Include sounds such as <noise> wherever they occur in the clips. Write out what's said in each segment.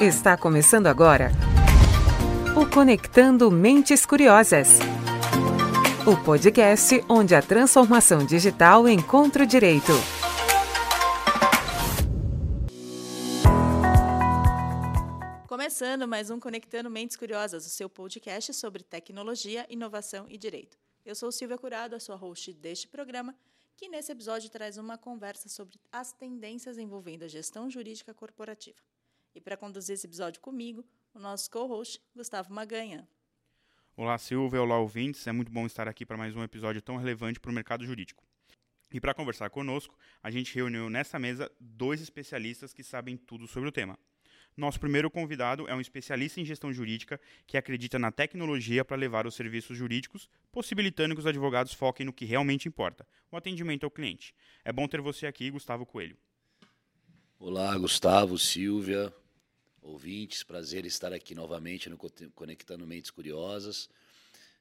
Está começando agora o Conectando Mentes Curiosas. O podcast onde a transformação digital encontra o direito. Começando mais um Conectando Mentes Curiosas, o seu podcast sobre tecnologia, inovação e direito. Eu sou Silvia Curado, a sua host deste programa, que nesse episódio traz uma conversa sobre as tendências envolvendo a gestão jurídica corporativa. E para conduzir esse episódio comigo, o nosso co-host, Gustavo Maganha. Olá, Silvia. Olá, ouvintes. É muito bom estar aqui para mais um episódio tão relevante para o mercado jurídico. E para conversar conosco, a gente reuniu nessa mesa dois especialistas que sabem tudo sobre o tema. Nosso primeiro convidado é um especialista em gestão jurídica que acredita na tecnologia para levar os serviços jurídicos, possibilitando que os advogados foquem no que realmente importa, o atendimento ao cliente. É bom ter você aqui, Gustavo Coelho. Olá, Gustavo, Silvia ouvintes. Prazer estar aqui novamente no Conectando Mentes Curiosas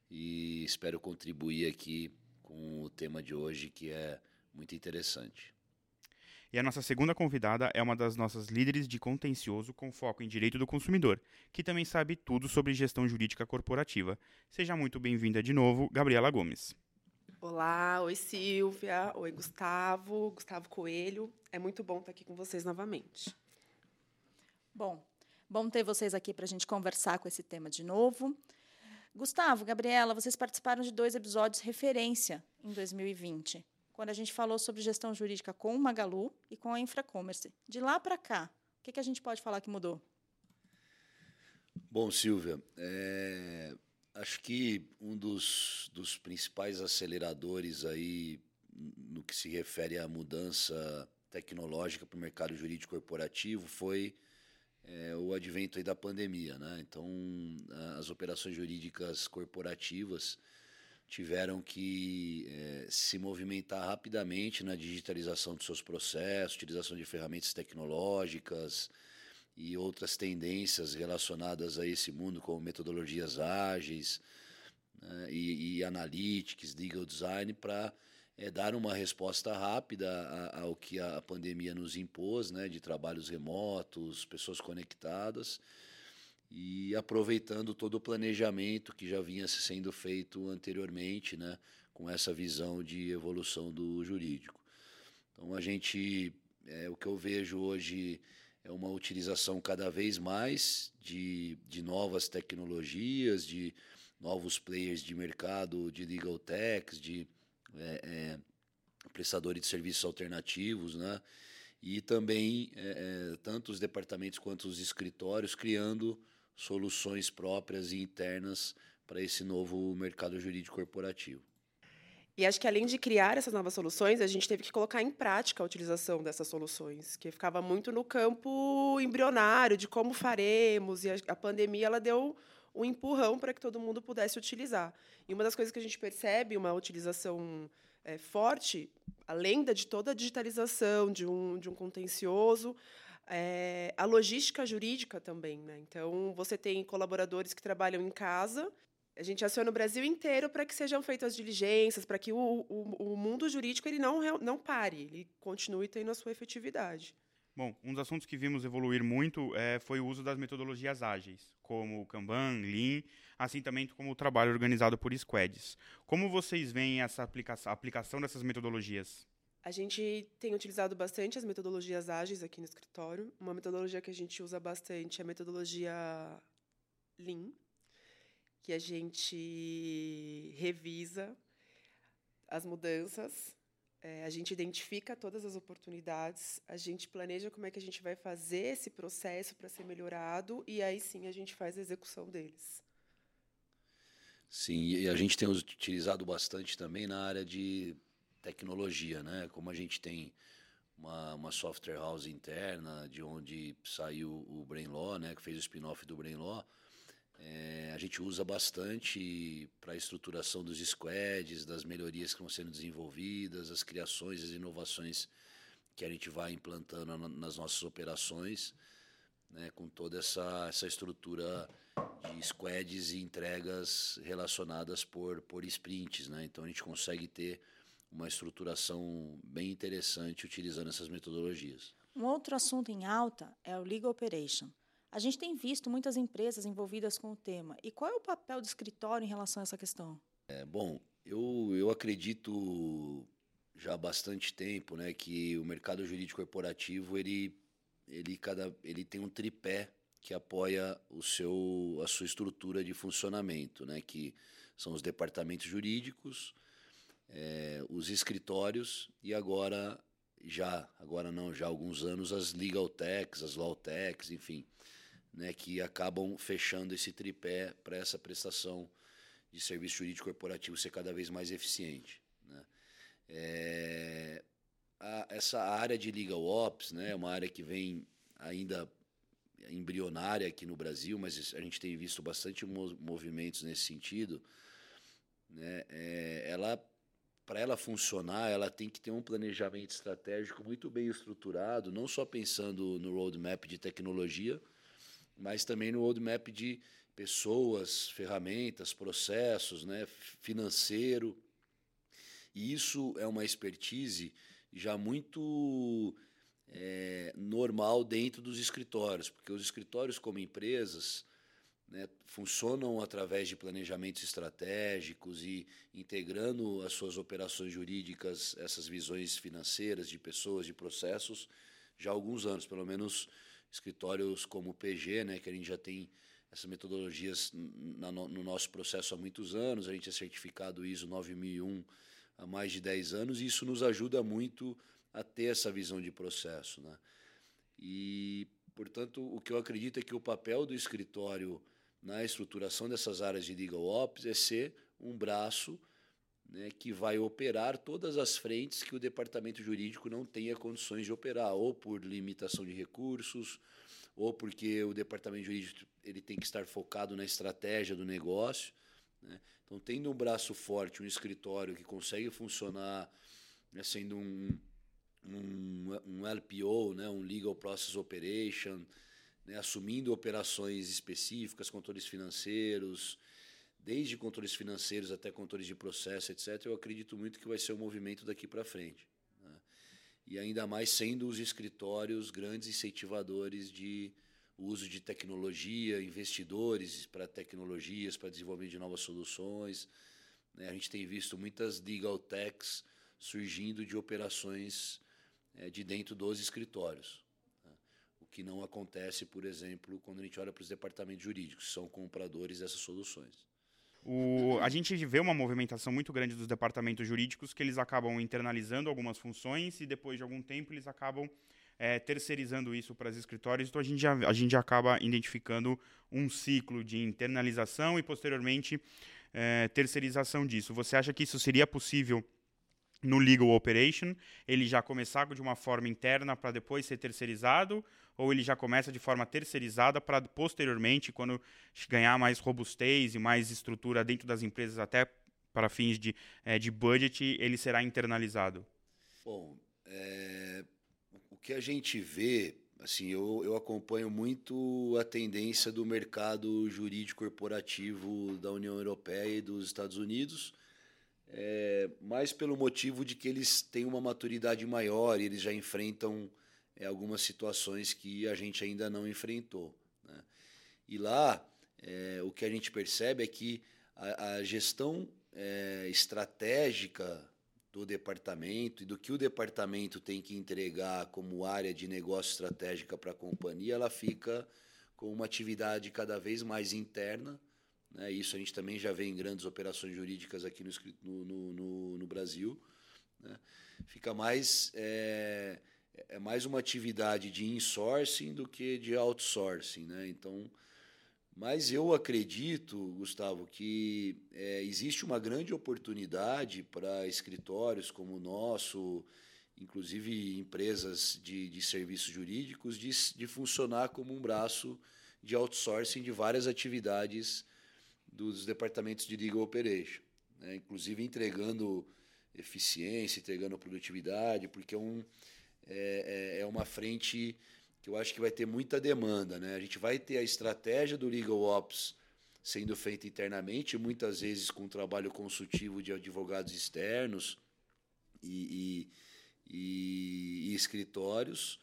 e espero contribuir aqui com o tema de hoje que é muito interessante. E a nossa segunda convidada é uma das nossas líderes de contencioso com foco em direito do consumidor, que também sabe tudo sobre gestão jurídica corporativa. Seja muito bem-vinda de novo, Gabriela Gomes. Olá, oi Silvia, oi Gustavo, Gustavo Coelho. É muito bom estar aqui com vocês novamente. Bom, Bom ter vocês aqui para a gente conversar com esse tema de novo. Gustavo, Gabriela, vocês participaram de dois episódios referência em 2020, quando a gente falou sobre gestão jurídica com o Magalu e com a Infracommerce. De lá para cá, o que, que, a gente pode falar que mudou? Bom, Silvia, é, acho que um dos, dos principais aceleradores aí no que se refere à mudança tecnológica para o mercado jurídico corporativo foi é, o advento da pandemia. Né? Então, as operações jurídicas corporativas tiveram que é, se movimentar rapidamente na digitalização dos seus processos, utilização de ferramentas tecnológicas e outras tendências relacionadas a esse mundo, como metodologias ágeis né, e, e analytics, legal design, para é, dar uma resposta rápida ao que a pandemia nos impôs, né, de trabalhos remotos, pessoas conectadas, e aproveitando todo o planejamento que já vinha sendo feito anteriormente, né, com essa visão de evolução do jurídico. Então a gente, é, o que eu vejo hoje é uma utilização cada vez mais de, de novas tecnologias, de novos players de mercado, de legal techs, de é, é, prestadores de serviços alternativos, né? E também é, é, tanto os departamentos quanto os escritórios criando soluções próprias e internas para esse novo mercado jurídico corporativo. E acho que além de criar essas novas soluções, a gente teve que colocar em prática a utilização dessas soluções, que ficava muito no campo embrionário de como faremos, e a, pandemia ela deu um empurrão para que todo mundo pudesse utilizar. E uma das coisas que a gente percebe, uma utilização é, forte, além da, de toda a digitalização, de um, de um contencioso, é, a logística jurídica também. Né? Então, você tem colaboradores que trabalham em casa. A gente aciona o Brasil inteiro para que sejam feitas diligências, para que o, o, o mundo jurídico ele não, não pare, ele continue tendo a sua efetividade. Bom, um dos assuntos que vimos evoluir muito é, foi o uso das metodologias ágeis, como o Kanban, Lean, assim também como o trabalho organizado por squads. Como vocês veem essa aplicação, aplicação dessas metodologias? A gente tem utilizado bastante as metodologias ágeis aqui no escritório. Uma metodologia que a gente usa bastante é a metodologia Lean, que a gente revisa as mudanças é, a gente identifica todas as oportunidades, a gente planeja como é que a gente vai fazer esse processo para ser melhorado e aí sim a gente faz a execução deles. Sim, e a gente tem utilizado bastante também na área de tecnologia, né? Como a gente tem uma, uma software house interna, de onde saiu o Brainlaw, né? Que fez o spin-off do Brainlaw é, a gente usa bastante para a estruturação dos squads, das melhorias que vão sendo desenvolvidas, as criações, as inovações que a gente vai implantando nas nossas operações, né, com toda essa, essa estrutura de squads e entregas relacionadas por, por sprints. Né? Então a gente consegue ter uma estruturação bem interessante utilizando essas metodologias. Um outro assunto em alta é o Legal Operation A gente tem visto muitas empresas envolvidas com o tema. E qual é o papel do escritório em relação a essa questão? É, bom, eu, eu acredito já há bastante tempo né, que o mercado jurídico corporativo ele, ele, cada, ele tem um tripé que apoia o seu, a sua estrutura de funcionamento, né, que são os departamentos jurídicos, é, os escritórios e agora já agora não já há alguns anos as legal techs, as law techs, enfim, né, que acabam fechando esse tripé para essa prestação de serviço jurídico corporativo ser cada vez mais eficiente. Né? É, a, essa área de legal ops, né, é uma área que vem ainda embrionária aqui no Brasil, mas a gente tem visto bastante movimentos nesse sentido. Né, é, ela para ela funcionar, ela tem que ter um planejamento estratégico muito bem estruturado, não só pensando no roadmap de tecnologia, mas também no roadmap de pessoas, ferramentas, processos, né, financeiro. E isso é uma expertise já muito é, normal dentro dos escritórios, porque os escritórios, como empresas, né, funcionam através de planejamentos estratégicos e integrando as suas operações jurídicas, essas visões financeiras de pessoas, de processos, já há alguns anos, pelo menos escritórios como o PG, né, que a gente já tem essas metodologias na, no nosso processo há muitos anos, a gente é certificado ISO 9001 há mais de 10 anos, e isso nos ajuda muito a ter essa visão de processo. Né? E, portanto, o que eu acredito é que o papel do escritório na estruturação dessas áreas de legal ops é ser um braço né, que vai operar todas as frentes que o departamento jurídico não tenha condições de operar, ou por limitação de recursos, ou porque o departamento jurídico ele tem que estar focado na estratégia do negócio. Né? Então, tendo um braço forte, um escritório que consegue funcionar né, sendo um, um, um LPO, né, um Legal Process Operation, né, assumindo operações específicas, controles financeiros, desde controles financeiros até controles de processo, etc., eu acredito muito que vai ser o movimento daqui para frente. Né? E ainda mais sendo os escritórios grandes incentivadores de uso de tecnologia, investidores para tecnologias, para desenvolvimento de novas soluções. Né? A gente tem visto muitas legal techs surgindo de operações é, de dentro dos escritórios que não acontece, por exemplo, quando a gente olha para os departamentos jurídicos, são compradores dessas soluções. O, a gente vê uma movimentação muito grande dos departamentos jurídicos que eles acabam internalizando algumas funções e depois de algum tempo eles acabam é, terceirizando isso para os escritórios. Então a gente, já, a gente já acaba identificando um ciclo de internalização e posteriormente é, terceirização disso. Você acha que isso seria possível no legal operation, ele já começar de uma forma interna para depois ser terceirizado, ou ele já começa de forma terceirizada para posteriormente, quando ganhar mais robustez e mais estrutura dentro das empresas, até para fins de, é, de budget, ele será internalizado? Bom, é, o que a gente vê, assim, eu, eu acompanho muito a tendência do mercado jurídico corporativo da União Europeia e dos Estados Unidos, é, mais pelo motivo de que eles têm uma maturidade maior e eles já enfrentam é, algumas situações que a gente ainda não enfrentou. Né? E lá, é, o que a gente percebe é que a, a gestão é, estratégica do departamento e do que o departamento tem que entregar como área de negócio estratégica para a companhia, ela fica com uma atividade cada vez mais interna né? Isso a gente também já vê em grandes operações jurídicas aqui no, no, no, no Brasil. Né? Fica mais é, é mais uma atividade de insourcing do que de outsourcing, né? Então, mas eu acredito, Gustavo, que é, existe uma grande oportunidade para escritórios como o nosso, inclusive empresas de, de serviços jurídicos, de, de funcionar como um braço de outsourcing de várias atividades dos departamentos de legal operation, né? inclusive entregando eficiência, entregando produtividade, porque é, um, é, é, é uma frente que eu acho que vai ter muita demanda. Né? A gente vai ter a estratégia do Legal Ops sendo feita internamente, muitas vezes com trabalho consultivo de advogados externos e, e, e, escritórios,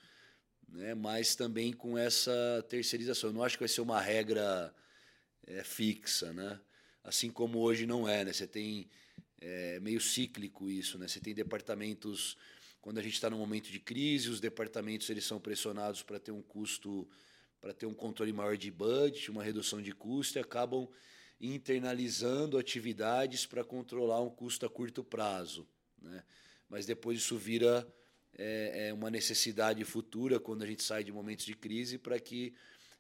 né, mas também com essa terceirização. Eu não acho que vai ser uma regra é, fixa, né? assim como hoje não é. Né? Você tem é, meio cíclico isso, né? você tem departamentos quando a gente está num momento de crise, os departamentos eles são pressionados para ter um custo, para ter um controle maior de budget, uma redução de custo e acabam internalizando atividades para controlar um custo a curto prazo. Né? Mas depois isso vira é, é uma necessidade futura quando a gente sai de momentos de crise para que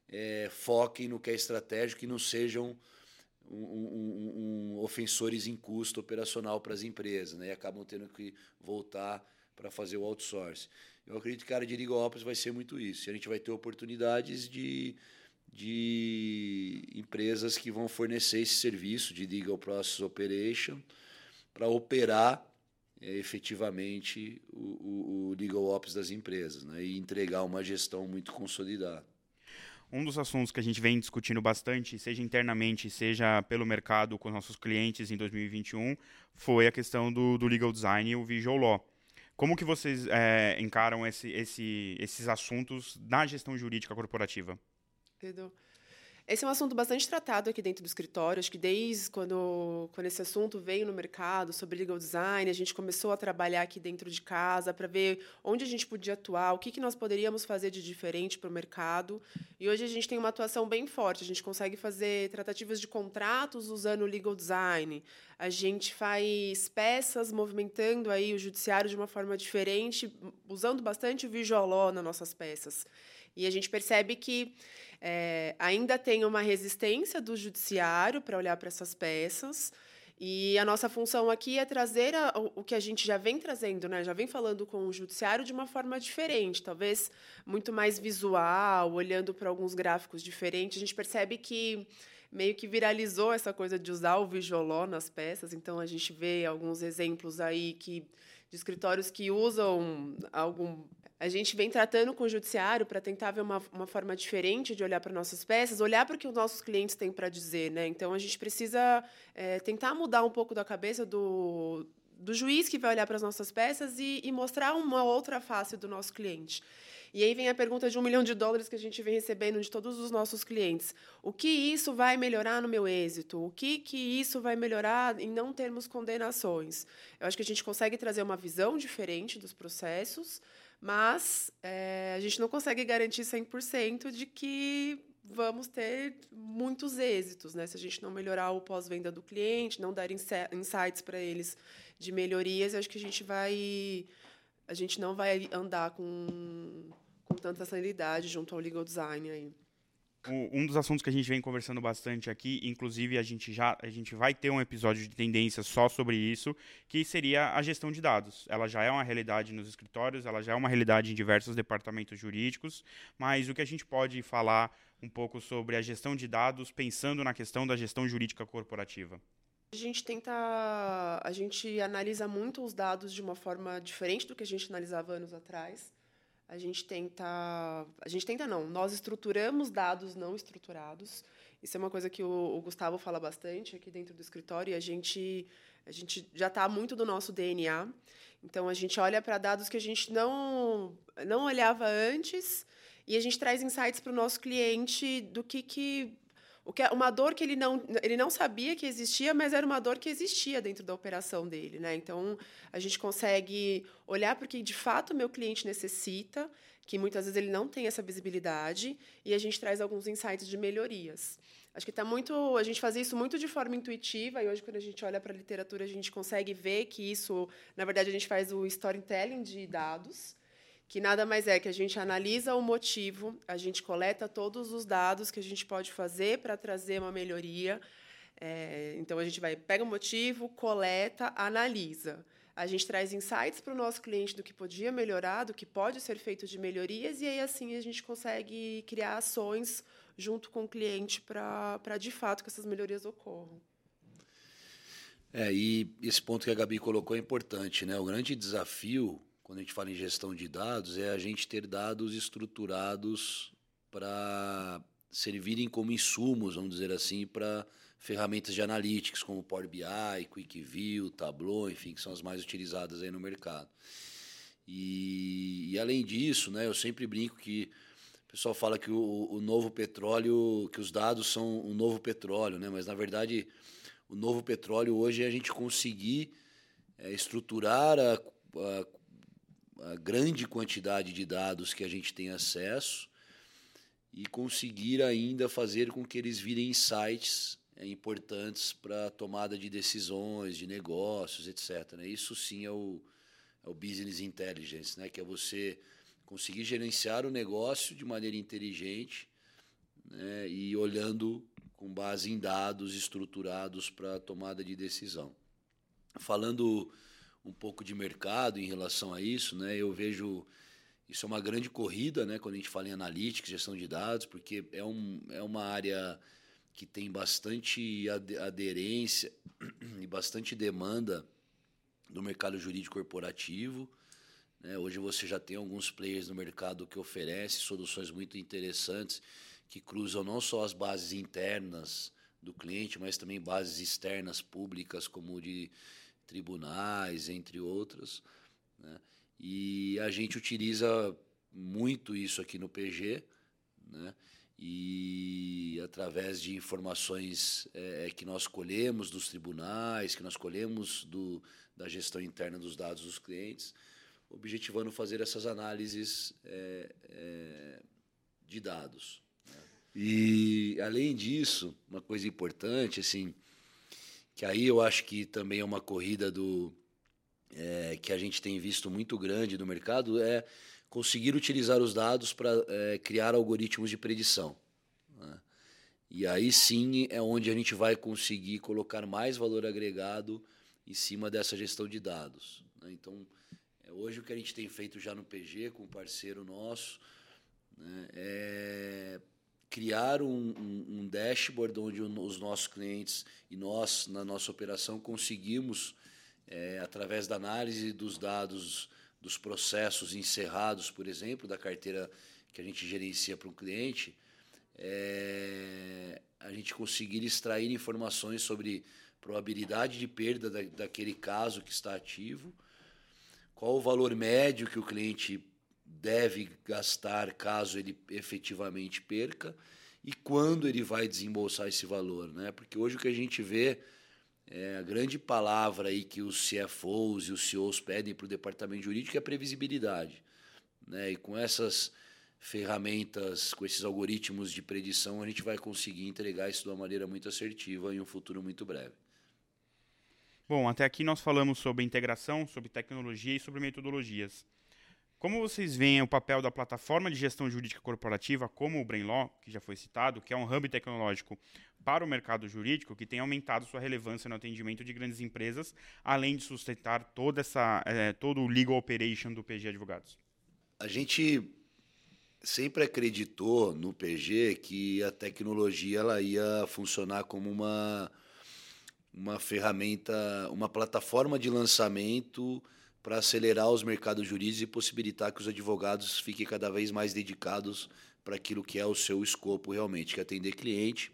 é, foquem no que é estratégico e não sejam um, um, um, ofensores em custo operacional para as empresas, né? E acabam tendo que voltar para fazer o outsourcing. Eu acredito que a área de Ops vai ser muito isso. E a gente vai ter oportunidades de, de empresas que vão fornecer esse serviço de Legal Process Operation para operar é, efetivamente o, o, o, Legal Ops das empresas né? e entregar uma gestão muito consolidada. Um dos assuntos que a gente vem discutindo bastante, seja internamente, seja pelo mercado com nossos clientes em 2021, foi a questão do, do legal design e o visual law. Como que vocês é, encaram esse, esse, esses assuntos na gestão jurídica corporativa? Edu. Esse é um assunto bastante tratado aqui dentro do escritório. Acho que desde quando, quando esse assunto veio no mercado sobre legal design, a gente começou a trabalhar aqui dentro de casa para ver onde a gente podia atuar, o que, que nós poderíamos fazer de diferente para o mercado. E hoje a gente tem uma atuação bem forte. A gente consegue fazer tratativas de contratos usando o legal design. A gente faz peças movimentando aí o judiciário de uma forma diferente, usando bastante o visual law nas nossas peças. E a gente percebe que é, ainda tem uma resistência do judiciário para olhar para essas peças. E a nossa função aqui é trazer a, o, que a gente já vem trazendo, né? já vem falando com o judiciário de uma forma diferente, talvez muito mais visual, olhando para alguns gráficos diferentes. A gente percebe que meio que viralizou essa coisa de usar o visual nas peças, então a gente vê alguns exemplos aí que de escritórios que usam algum a gente vem tratando com o judiciário para tentar ver uma, uma forma diferente de olhar para nossas peças, olhar para o que os nossos clientes têm para dizer. Né? Então, a gente precisa é, tentar mudar um pouco da cabeça do, do juiz que vai olhar para as nossas peças e, e, mostrar uma outra face do nosso cliente. E aí vem a pergunta de um milhão de dólares que a gente vem recebendo de todos os nossos clientes. O que isso vai melhorar no meu êxito? O que, que isso vai melhorar em não termos condenações? Eu acho que a gente consegue trazer uma visão diferente dos processos, mas é, a gente não consegue garantir 100% de que vamos ter muitos êxitos, né? Se a gente não melhorar o pós-venda do cliente, não dar insights para eles de melhorias, acho que a gente vai a gente não vai andar com, com tanta sanidade junto ao legal design aí um dos assuntos que a gente vem conversando bastante aqui, inclusive a gente já a gente vai ter um episódio de tendência só sobre isso, que seria a gestão de dados. Ela já é uma realidade nos escritórios, ela já é uma realidade em diversos departamentos jurídicos, mas o que a gente pode falar um pouco sobre a gestão de dados, pensando na questão da gestão jurídica corporativa? A gente tenta, a gente analisa muito os dados de uma forma diferente do que a gente analisava anos atrás. A gente tenta, a gente tenta não, nós estruturamos dados não estruturados. Isso é uma coisa que o, o Gustavo fala bastante aqui dentro do escritório e a gente a gente já está muito do nosso DNA. Então a gente olha para dados que a gente não não olhava antes e a gente traz insights para o nosso cliente do que que o que é uma dor que ele não, ele não sabia que existia, mas era uma dor que existia dentro da operação dele. Né? Então, a gente consegue olhar para o que de fato o meu cliente necessita, que muitas vezes ele não tem essa visibilidade, e a gente traz alguns insights de melhorias. Acho que está muito. A gente faz isso muito de forma intuitiva, e hoje, quando a gente olha para a literatura, a gente consegue ver que isso, na verdade, a gente faz o storytelling de dados que nada mais é que a gente analisa o motivo, a gente coleta todos os dados que a gente pode fazer para trazer uma melhoria. É, então a gente vai pega o motivo, coleta, analisa. A gente traz insights para o nosso cliente do que podia melhorar, do que pode ser feito de melhorias, e aí assim a gente consegue criar ações junto com o cliente para de fato que essas melhorias ocorram. É, e esse ponto que a Gabi colocou é importante, né? O grande desafio quando a gente fala em gestão de dados, é a gente ter dados estruturados para servirem como insumos, vamos dizer assim, para ferramentas de analytics como Power BI, QuickView, Tableau, enfim, que são as mais utilizadas aí no mercado. E, e, além disso, né, eu sempre brinco que o pessoal fala que o, o novo petróleo, que os dados são o novo petróleo, né, mas na verdade o novo petróleo hoje é a gente conseguir é, estruturar a, a, a grande quantidade de dados que a gente tem acesso e conseguir ainda fazer com que eles virem insights é, importantes para a tomada de decisões, de negócios, etc. Né? Isso sim é o, é o business intelligence, né? que é você conseguir gerenciar o negócio de maneira inteligente né? e olhando com base em dados estruturados para a tomada de decisão. Falando um pouco de mercado em relação a isso, né? eu vejo isso é uma grande corrida né? quando a gente fala em analytics, gestão de dados, porque é, um, é uma área que tem bastante aderência <clears throat> e bastante demanda do mercado jurídico corporativo. Né? Hoje você já tem alguns players no mercado que oferecem soluções muito interessantes que cruzam não só as bases internas do cliente, mas também bases externas públicas, como de tribunais, entre outras. Né? E a gente utiliza muito isso aqui no PG, né? e através de informações é, que nós colhemos dos tribunais, que nós colhemos do, da gestão interna dos dados dos clientes, objetivando fazer essas análises é, é, de dados. Né? E, além disso, uma coisa importante, assim, que aí eu acho que também é uma corrida do é, que a gente tem visto muito grande no mercado, é conseguir utilizar os dados para é, criar algoritmos de predição. Né? E aí sim é onde a gente vai conseguir colocar mais valor agregado em cima dessa gestão de dados. Né? Então, é, hoje o que a gente tem feito já no PG com um parceiro nosso né, é criar um, um, um, dashboard onde os nossos clientes e nós, na nossa operação, conseguimos, é, através da análise dos dados dos processos encerrados, por exemplo, da carteira que a gente gerencia para o cliente, é, a gente conseguir extrair informações sobre probabilidade de perda da, daquele caso que está ativo, qual o valor médio que o cliente deve gastar caso ele efetivamente perca e quando ele vai desembolsar esse valor, né? Porque hoje o que a gente vê é, a grande palavra aí que os CFOs e os CEOs pedem para o departamento jurídico é a previsibilidade. Né? E com essas ferramentas, com esses algoritmos de predição, a gente vai conseguir entregar isso de uma maneira muito assertiva em um futuro muito breve. Bom, até aqui nós falamos sobre integração, sobre tecnologia e sobre metodologias. Como vocês veem o papel da plataforma de gestão jurídica corporativa, como o Brainlaw, que já foi citado, que é um hub tecnológico para o mercado jurídico, que tem aumentado sua relevância no atendimento de grandes empresas, além de sustentar toda essa, é, todo o legal operation do PG Advogados? A gente sempre acreditou no PG que a tecnologia ela ia funcionar como uma, uma ferramenta, uma plataforma de lançamento para acelerar os mercados jurídicos e possibilitar que os advogados fiquem cada vez mais dedicados para aquilo que é o seu escopo realmente, que é atender cliente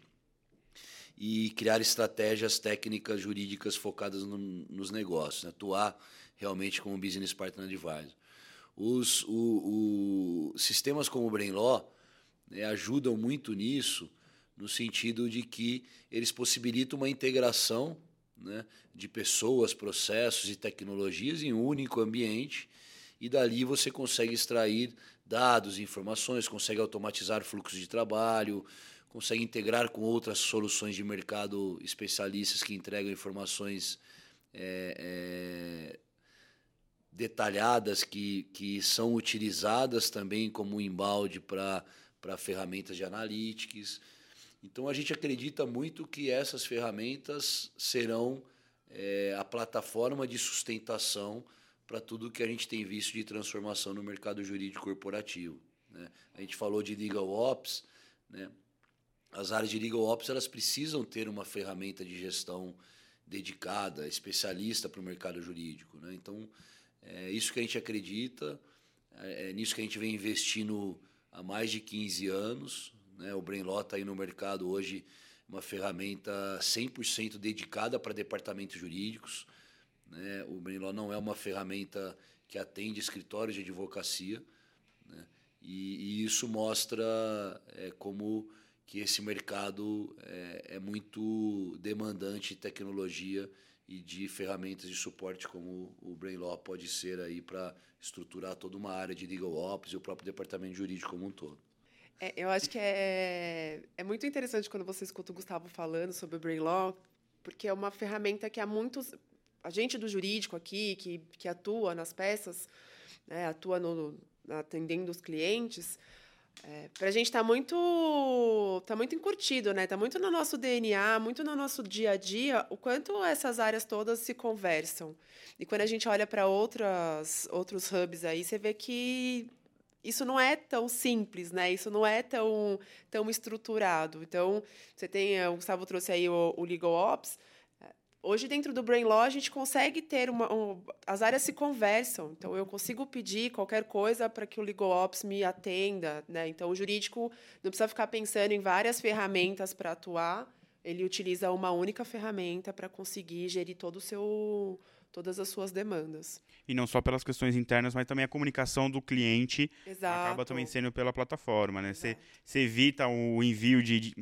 e criar estratégias técnicas jurídicas focadas no, nos negócios, né? atuar realmente como business partner advisor. Os o, o, sistemas como o Brainlaw né, ajudam muito nisso, no sentido de que eles possibilitam uma integração né, de pessoas, processos e tecnologias em um único ambiente e dali você consegue extrair dados, informações, consegue automatizar fluxos de trabalho, consegue integrar com outras soluções de mercado especialistas que entregam informações é, é, detalhadas que, que são utilizadas também como embalde para ferramentas de analytics. Então a gente acredita muito que essas ferramentas serão é, a plataforma de sustentação para tudo que a gente tem visto de transformação no mercado jurídico corporativo. Né? A gente falou de legal ops, né? as áreas de legal ops elas precisam ter uma ferramenta de gestão dedicada, especialista para o mercado jurídico. Né? Então, é isso que a gente acredita, é, é nisso que a gente vem investindo há mais de 15 anos. Né? O Brainlaw está aí no mercado hoje, uma ferramenta 100% dedicada para departamentos jurídicos. Né? O Brainlaw não é uma ferramenta que atende escritórios de advocacia. Né? E, e, isso mostra é, como que esse mercado é, é muito demandante de tecnologia e de ferramentas de suporte como o Brainlaw pode ser aí para estruturar toda uma área de legal ops e o próprio departamento jurídico como um todo. É, eu acho que é, é muito interessante quando você escuta o Gustavo falando sobre o Brainlaw, porque é uma ferramenta que há muitos a gente do jurídico aqui que, que atua nas peças, né, atua no, atendendo os clientes, é, para a gente está muito, tá muito encurtido, né? Está muito no nosso DNA, muito no nosso dia a dia, o quanto essas áreas todas se conversam. E quando a gente olha para outros hubs aí, você vê que isso não é tão simples, né? Isso não é tão, tão estruturado. Então, você tem, o Gustavo trouxe aí o, o Legal Ops, Hoje, dentro do Brain Law, a gente consegue ter uma. Um, as áreas se conversam. Então, eu consigo pedir qualquer coisa para que o Legal Ops me atenda. Né? Então, o jurídico não precisa ficar pensando em várias ferramentas para atuar. Ele utiliza uma única ferramenta para conseguir gerir todo o seu, todas as suas demandas. E não só pelas questões internas, mas também a comunicação do cliente Exato. acaba também sendo pela plataforma. Né? Você, evita o envio de, de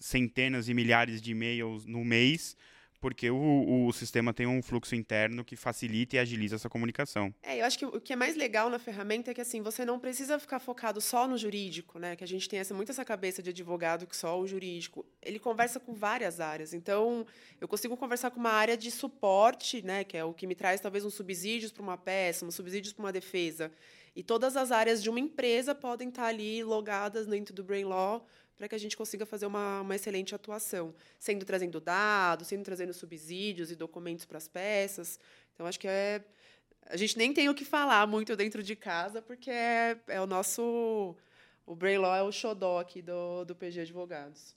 centenas e milhares de e-mails no mês porque o, o sistema tem um fluxo interno que facilita e agiliza essa comunicação. É, eu acho que o que é mais legal na ferramenta é que assim você não precisa ficar focado só no jurídico, né? Que a gente tem essa, muito essa cabeça de advogado que só o jurídico. Ele conversa com várias áreas. Então, eu consigo conversar com uma área de suporte, né? Que é o que me traz talvez uns subsídios para uma peça, uns subsídios para uma defesa. E todas as áreas de uma empresa podem estar ali logadas dentro do Brain Law para que a gente consiga fazer uma, uma excelente atuação, sendo trazendo dados, sendo trazendo subsídios e documentos para as peças. Então, acho que é. A gente nem tem o que falar muito dentro de casa, porque é, é o nosso. O Brainlaw é o xodó aqui do, do PG Advogados.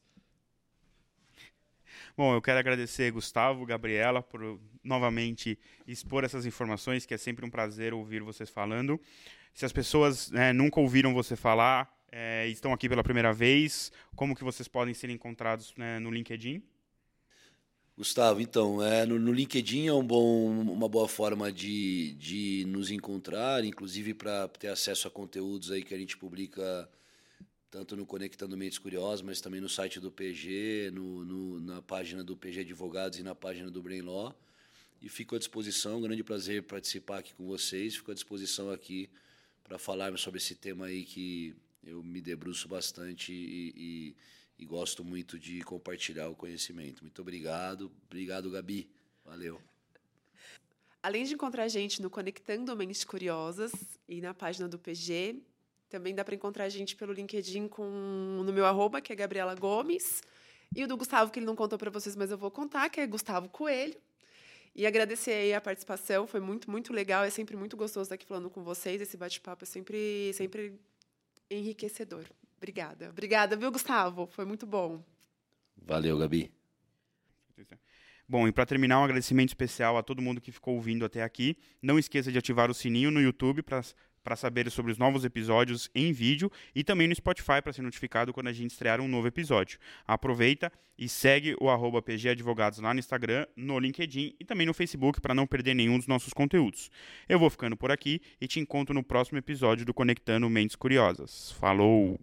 Bom, eu quero agradecer Gustavo, Gabriela, por novamente expor essas informações, que é sempre um prazer ouvir vocês falando. Se as pessoas né, nunca ouviram você falar, é, estão aqui pela primeira vez, como que vocês podem ser encontrados né, no LinkedIn? Gustavo, então, é, no, no LinkedIn é um bom, uma boa forma de, de nos encontrar, inclusive para ter acesso a conteúdos aí que a gente publica tanto no Conectando Mentes Curiosas, mas também no site do PG, no, no, na página do PG Advogados e na página do Brain Law. E fico à disposição, grande prazer participar aqui com vocês, fico à disposição aqui para falarmos sobre esse tema aí que eu me debruço bastante e, e, e, gosto muito de compartilhar o conhecimento. Muito obrigado. Obrigado, Gabi. Valeu. Além de encontrar a gente no Conectando Mentes Curiosas e na página do PG, também dá para encontrar a gente pelo LinkedIn com no meu arroba, que é Gabriela Gomes, e o do Gustavo, que ele não contou para vocês, mas eu vou contar, que é Gustavo Coelho. E agradecer a participação, foi muito, muito legal. É sempre muito gostoso estar aqui falando com vocês. Esse bate-papo é sempre, sempre enriquecedor. Obrigada. Obrigada, viu, Gustavo? Foi muito bom. Valeu, Gabi. Bom, e para terminar, um agradecimento especial a todo mundo que ficou ouvindo até aqui. Não esqueça de ativar o sininho no YouTube para para saber sobre os novos episódios em vídeo e também no Spotify para ser notificado quando a gente estrear um novo episódio. Aproveita e segue o arroba PG Advogados lá no Instagram, no LinkedIn e também no Facebook para não perder nenhum dos nossos conteúdos. Eu vou ficando por aqui e te encontro no próximo episódio do Conectando Mentes Curiosas. Falou!